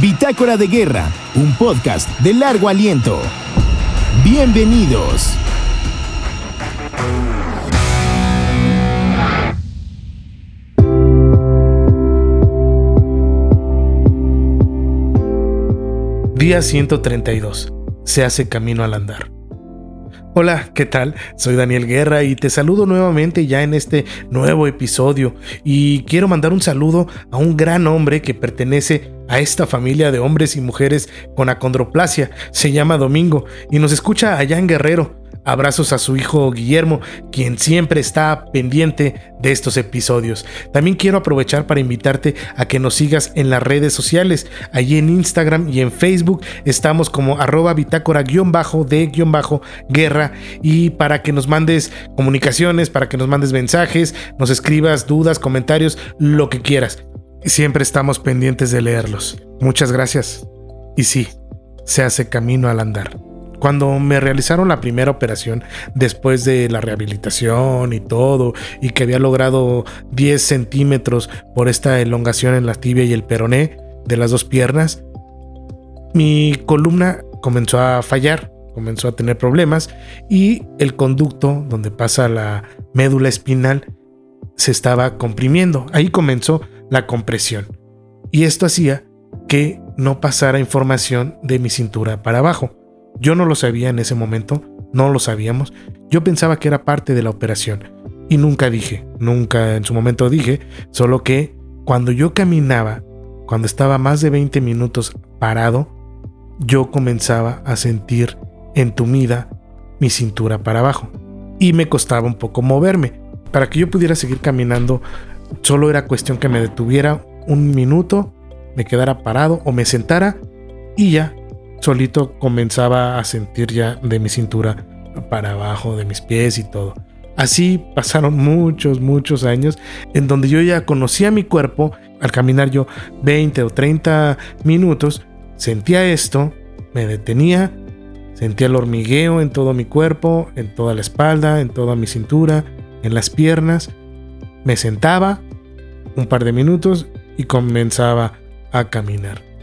Bitácora de Guerra, un podcast de largo aliento. Bienvenidos. Día 132. Se hace camino al andar. Hola, ¿qué tal? Soy Daniel Guerra y te saludo nuevamente ya en este nuevo episodio y quiero mandar un saludo a un gran hombre que pertenece a esta familia de hombres y mujeres con acondroplasia. Se llama Domingo y nos escucha allá en Guerrero. Abrazos a su hijo Guillermo, quien siempre está pendiente de estos episodios. También quiero aprovechar para invitarte a que nos sigas en las redes sociales. Allí en Instagram y en Facebook estamos como arroba bitácora-de-guerra y para que nos mandes comunicaciones, para que nos mandes mensajes, nos escribas dudas, comentarios, lo que quieras. Siempre estamos pendientes de leerlos. Muchas gracias. Y sí, se hace camino al andar. Cuando me realizaron la primera operación, después de la rehabilitación y todo, y que había logrado 10 centímetros por esta elongación en la tibia y el peroné de las dos piernas, mi columna comenzó a fallar, comenzó a tener problemas y el conducto donde pasa la médula espinal se estaba comprimiendo. Ahí comenzó la compresión. Y esto hacía que no pasara información de mi cintura para abajo. Yo no lo sabía en ese momento, no lo sabíamos. Yo pensaba que era parte de la operación y nunca dije, nunca en su momento dije, solo que cuando yo caminaba, cuando estaba más de 20 minutos parado, yo comenzaba a sentir entumida mi cintura para abajo y me costaba un poco moverme. Para que yo pudiera seguir caminando, solo era cuestión que me detuviera un minuto, me quedara parado o me sentara y ya solito comenzaba a sentir ya de mi cintura para abajo, de mis pies y todo. Así pasaron muchos, muchos años en donde yo ya conocía mi cuerpo. Al caminar yo 20 o 30 minutos, sentía esto, me detenía, sentía el hormigueo en todo mi cuerpo, en toda la espalda, en toda mi cintura, en las piernas. Me sentaba un par de minutos y comenzaba a caminar.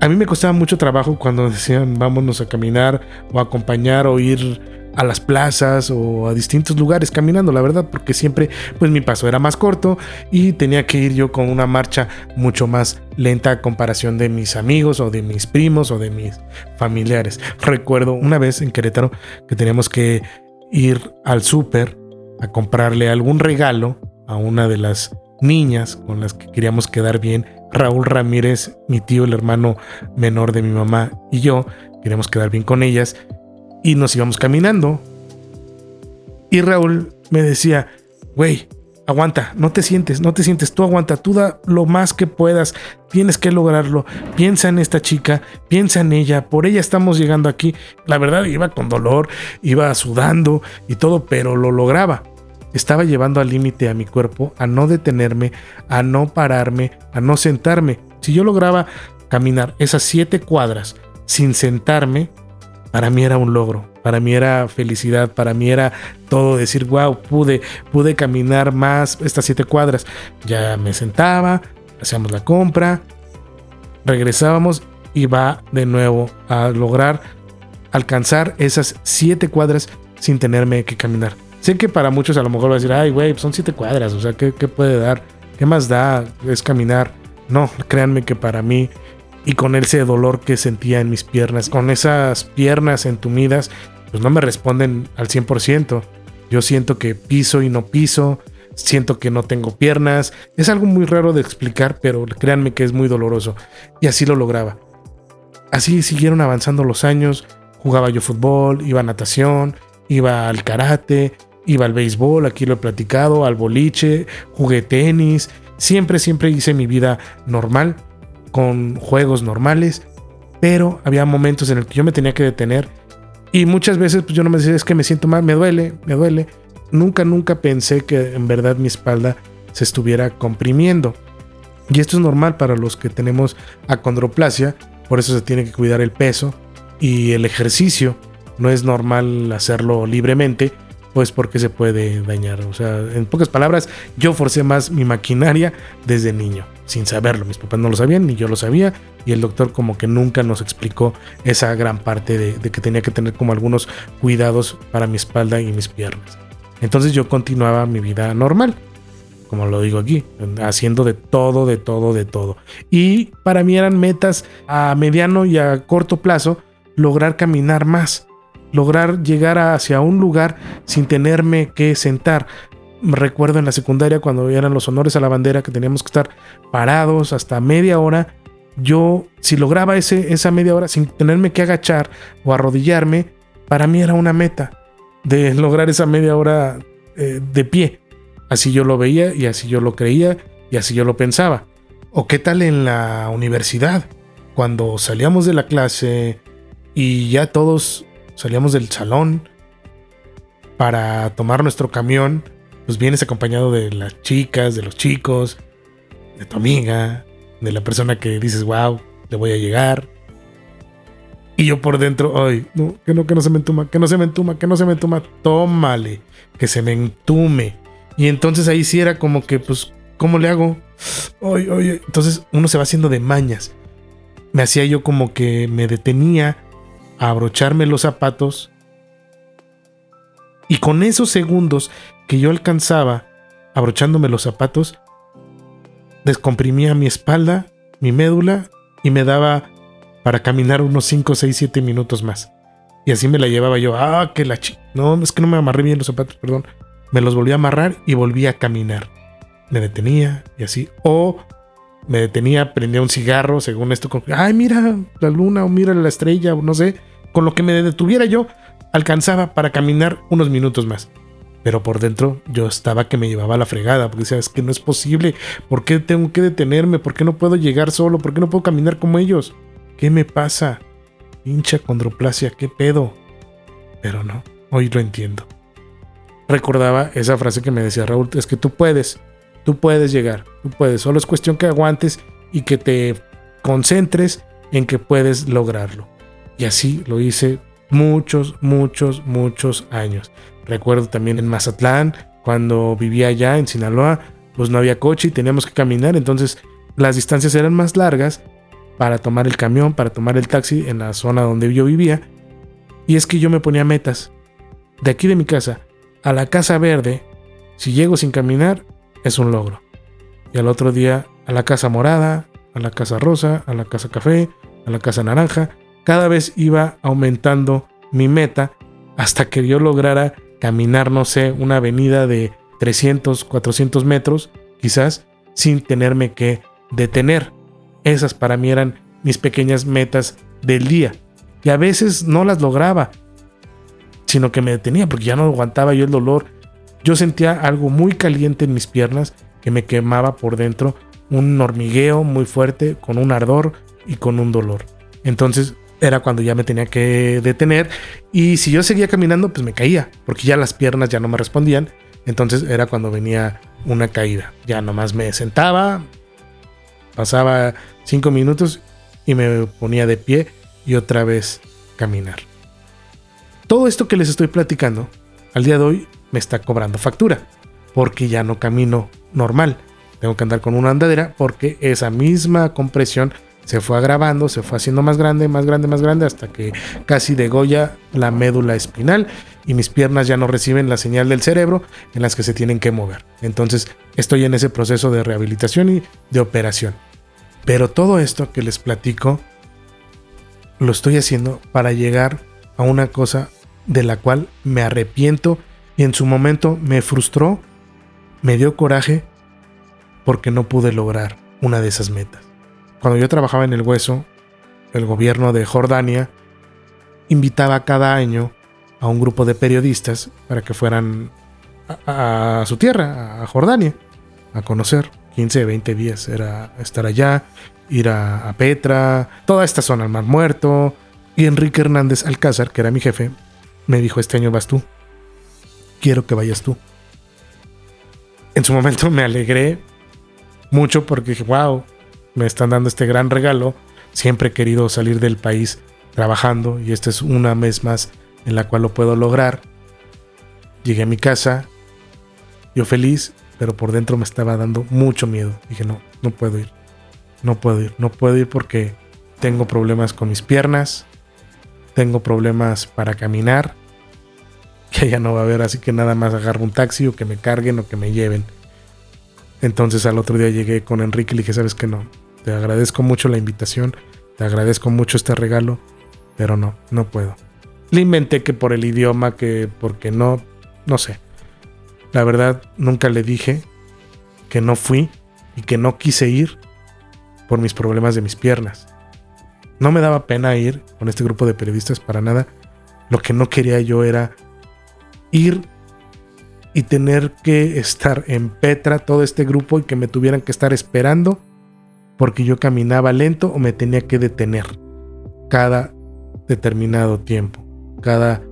A mí me costaba mucho trabajo cuando decían vámonos a caminar o acompañar o ir a las plazas o a distintos lugares caminando, la verdad, porque siempre pues mi paso era más corto y tenía que ir yo con una marcha mucho más lenta a comparación de mis amigos o de mis primos o de mis familiares. Recuerdo una vez en Querétaro que teníamos que ir al súper a comprarle algún regalo a una de las niñas con las que queríamos quedar bien Raúl Ramírez, mi tío, el hermano menor de mi mamá y yo, queríamos quedar bien con ellas y nos íbamos caminando. Y Raúl me decía, güey, aguanta, no te sientes, no te sientes, tú aguanta, tú da lo más que puedas, tienes que lograrlo, piensa en esta chica, piensa en ella, por ella estamos llegando aquí. La verdad iba con dolor, iba sudando y todo, pero lo lograba. Estaba llevando al límite a mi cuerpo a no detenerme, a no pararme, a no sentarme. Si yo lograba caminar esas siete cuadras sin sentarme, para mí era un logro, para mí era felicidad, para mí era todo decir, wow, pude, pude caminar más estas siete cuadras. Ya me sentaba, hacíamos la compra, regresábamos y va de nuevo a lograr alcanzar esas siete cuadras sin tenerme que caminar. Sé que para muchos a lo mejor va a decir, ay, güey, son siete cuadras, o sea, ¿qué, puede dar? ¿Qué más da? Es caminar. No, créanme que para mí, y con ese dolor que sentía en mis piernas, con esas piernas entumidas, pues no me responden al 100%. Yo siento que piso y no piso, siento que no tengo piernas. Es algo muy raro de explicar, pero créanme que es muy doloroso. Y así lo lograba. Así siguieron avanzando los años. Jugaba yo fútbol, iba a natación, iba al karate, Iba al béisbol, aquí lo he platicado, al boliche, jugué tenis, siempre, siempre hice mi vida normal. con juegos normales, pero había momentos en el que yo me tenía que detener y muchas veces pues yo no me decía, es que me siento mal, me duele, me duele. Nunca, nunca pensé que en verdad mi espalda se estuviera comprimiendo. Y esto es normal para los que tenemos acondroplasia, por eso se tiene que cuidar el peso y el ejercicio. No es normal hacerlo libremente, pues porque se puede dañar. O sea, en pocas palabras, yo forcé más mi maquinaria desde niño, sin saberlo. Mis papás no lo sabían, ni yo lo sabía, y el doctor como que nunca nos explicó esa gran parte de, de que tenía que tener como algunos cuidados para mi espalda y mis piernas. Entonces yo continuaba mi vida normal como lo digo aquí, haciendo de todo, de todo, de todo. Y para mí eran metas a mediano y a corto plazo lograr caminar más, lograr llegar hacia un lugar sin tenerme que sentar. Recuerdo en la secundaria cuando eran los honores a la bandera que teníamos que estar parados hasta media hora. Yo, si lograba ese, esa media hora sin tenerme que agachar o arrodillarme, para mí era una meta de lograr esa media hora eh, de pie. Así yo lo veía y así yo lo creía y así yo lo pensaba. ¿O qué tal en la universidad? Cuando salíamos de la clase y ya todos salíamos del salón para tomar nuestro camión, pues vienes acompañado de las chicas, de los chicos, de tu amiga, de la persona que dices, wow, le voy a llegar. Y yo por dentro, ay, no, que no, que no se me entuma, que no se me entuma, que no se me entuma, tómale, que se me entume. Y entonces ahí sí era como que, pues, ¿cómo le hago? Oye, oye. Entonces uno se va haciendo de mañas. Me hacía yo como que me detenía a abrocharme los zapatos. Y con esos segundos que yo alcanzaba abrochándome los zapatos, descomprimía mi espalda, mi médula y me daba para caminar unos 5, 6, 7 minutos más. Y así me la llevaba yo. Ah, que la chi. No, es que no me amarré bien los zapatos, perdón me los volví a amarrar y volví a caminar. Me detenía y así. O me detenía, prendía un cigarro, según esto, ay, mira la luna o mira la estrella o no sé. Con lo que me detuviera yo, alcanzaba para caminar unos minutos más. Pero por dentro yo estaba que me llevaba la fregada, porque decía, es que no es posible. ¿Por qué tengo que detenerme? ¿Por qué no puedo llegar solo? ¿Por qué no puedo caminar como ellos? ¿Qué me pasa? Hincha condroplasia, ¿qué pedo? Pero no, hoy lo entiendo recordaba esa frase que me decía Raúl, es que tú puedes, tú puedes llegar, tú puedes, solo es cuestión que aguantes y que te concentres en que puedes lograrlo. Y así lo hice muchos, muchos, muchos años. Recuerdo también en Mazatlán, cuando vivía allá en Sinaloa, pues no había coche y teníamos que caminar, entonces las distancias eran más largas para tomar el camión, para tomar el taxi en la zona donde yo vivía. Y es que yo me ponía metas. De aquí de mi casa a la Casa Verde, si llego sin caminar, es un logro. Y al otro día a la Casa Morada, a la Casa Rosa, a la Casa Café, a la Casa Naranja. Cada vez iba aumentando mi meta hasta que yo lograra caminar, no sé, una avenida de 300, 400 metros, quizás, sin tenerme que detener. Esas para mí eran mis pequeñas metas del día. Y a veces no las lograba, sino que me detenía porque ya no aguantaba yo el dolor. Yo sentía algo muy caliente en mis piernas que me quemaba por dentro, un hormigueo muy fuerte, con un ardor y con un dolor. Entonces era cuando ya me tenía que detener y si yo seguía caminando pues me caía porque ya las piernas ya no me respondían. Entonces era cuando venía una caída. Ya nomás me sentaba, pasaba cinco minutos y me ponía de pie y otra vez caminar. Todo esto que les estoy platicando, al día de hoy me está cobrando factura, porque ya no camino normal. Tengo que andar con una andadera porque esa misma compresión se fue agravando, se fue haciendo más grande, más grande, más grande, hasta que casi degolla la médula espinal y mis piernas ya no reciben la señal del cerebro en las que se tienen que mover. Entonces estoy en ese proceso de rehabilitación y de operación. Pero todo esto que les platico lo estoy haciendo para llegar a una cosa de la cual me arrepiento y en su momento me frustró, me dio coraje porque no pude lograr una de esas metas. Cuando yo trabajaba en el hueso, el gobierno de Jordania invitaba cada año a un grupo de periodistas para que fueran a, su tierra, a Jordania, a conocer. 15, 20 días era estar allá ir a, Petra, toda esta zona, al Mar Muerto. Y Enrique Hernández Alcázar, que era mi jefe, me dijo, este año vas tú. Quiero que vayas tú. En su momento me alegré mucho porque dije, wow, me están dando este gran regalo. Siempre he querido salir del país trabajando y esta es una vez más en la cual lo puedo lograr. Llegué a mi casa, yo feliz, pero por dentro me estaba dando mucho miedo. Dije, no, no puedo ir. No puedo ir. No puedo ir porque tengo problemas con mis piernas. Tengo problemas para caminar. Que ya no va a haber, así que nada más agarro un taxi o que me carguen o que me lleven. Entonces al otro día llegué con Enrique y le dije, sabes que no. Te agradezco mucho la invitación. Te agradezco mucho este regalo. Pero no, no puedo. Le inventé que por el idioma, que porque no, no sé. La verdad, nunca le dije que no fui y que no quise ir por mis problemas de mis piernas. No me daba pena ir con este grupo de periodistas para nada. Lo que no quería yo era ir y tener que estar en Petra todo este grupo y que me tuvieran que estar esperando porque yo caminaba lento o me tenía que detener cada determinado tiempo, cada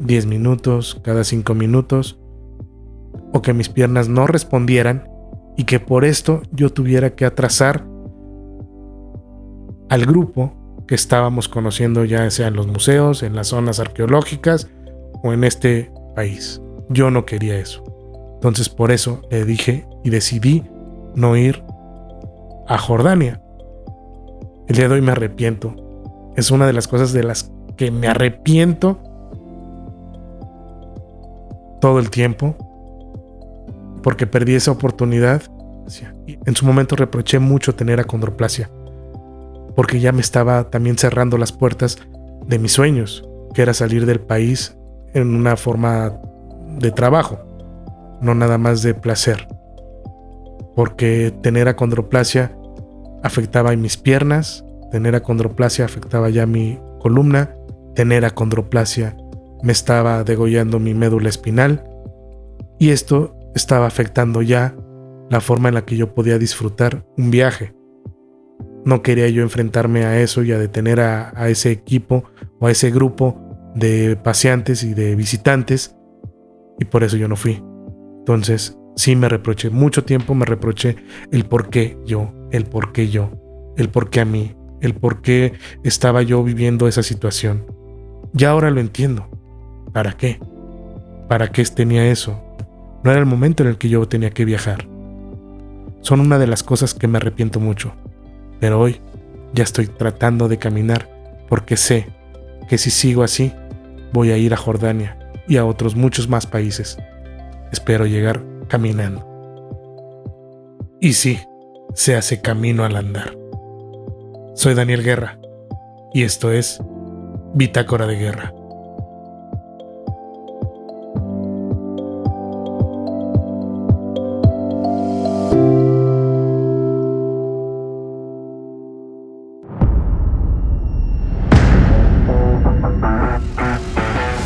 10 minutos, cada 5 minutos o que mis piernas no respondieran y que por esto yo tuviera que atrasar al grupo que estábamos conociendo ya sea en los museos, en las zonas arqueológicas o en este país. Yo no quería eso. Entonces por eso le dije y decidí no ir a Jordania. El día de hoy me arrepiento. Es una de las cosas de las que me arrepiento todo el tiempo porque perdí esa oportunidad. En su momento reproché mucho tener acondroplasia, porque ya me estaba también cerrando las puertas de mis sueños, que era salir del país en una forma de trabajo, no nada más de placer. Porque tener acondroplasia afectaba a mis piernas, tener acondroplasia afectaba ya mi columna, tener acondroplasia me estaba degollando mi médula espinal y esto estaba afectando ya la forma en la que yo podía disfrutar un viaje. No quería yo enfrentarme a eso y a detener a, ese equipo o a ese grupo de paseantes y de visitantes y por eso yo no fui. Entonces, sí me reproché, mucho tiempo me reproché el por qué yo, el por qué yo, el por qué a mí, el por qué estaba yo viviendo esa situación. Ya ahora lo entiendo. ¿Para qué? ¿Para qué tenía eso? No era el momento en el que yo tenía que viajar. Son una de las cosas que me arrepiento mucho. Pero hoy ya estoy tratando de caminar porque sé que si sigo así voy a ir a Jordania y a otros muchos más países. Espero llegar caminando. Y sí, se hace camino al andar. Soy Daniel Guerra y esto es Bitácora de Guerra.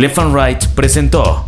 Left and presentó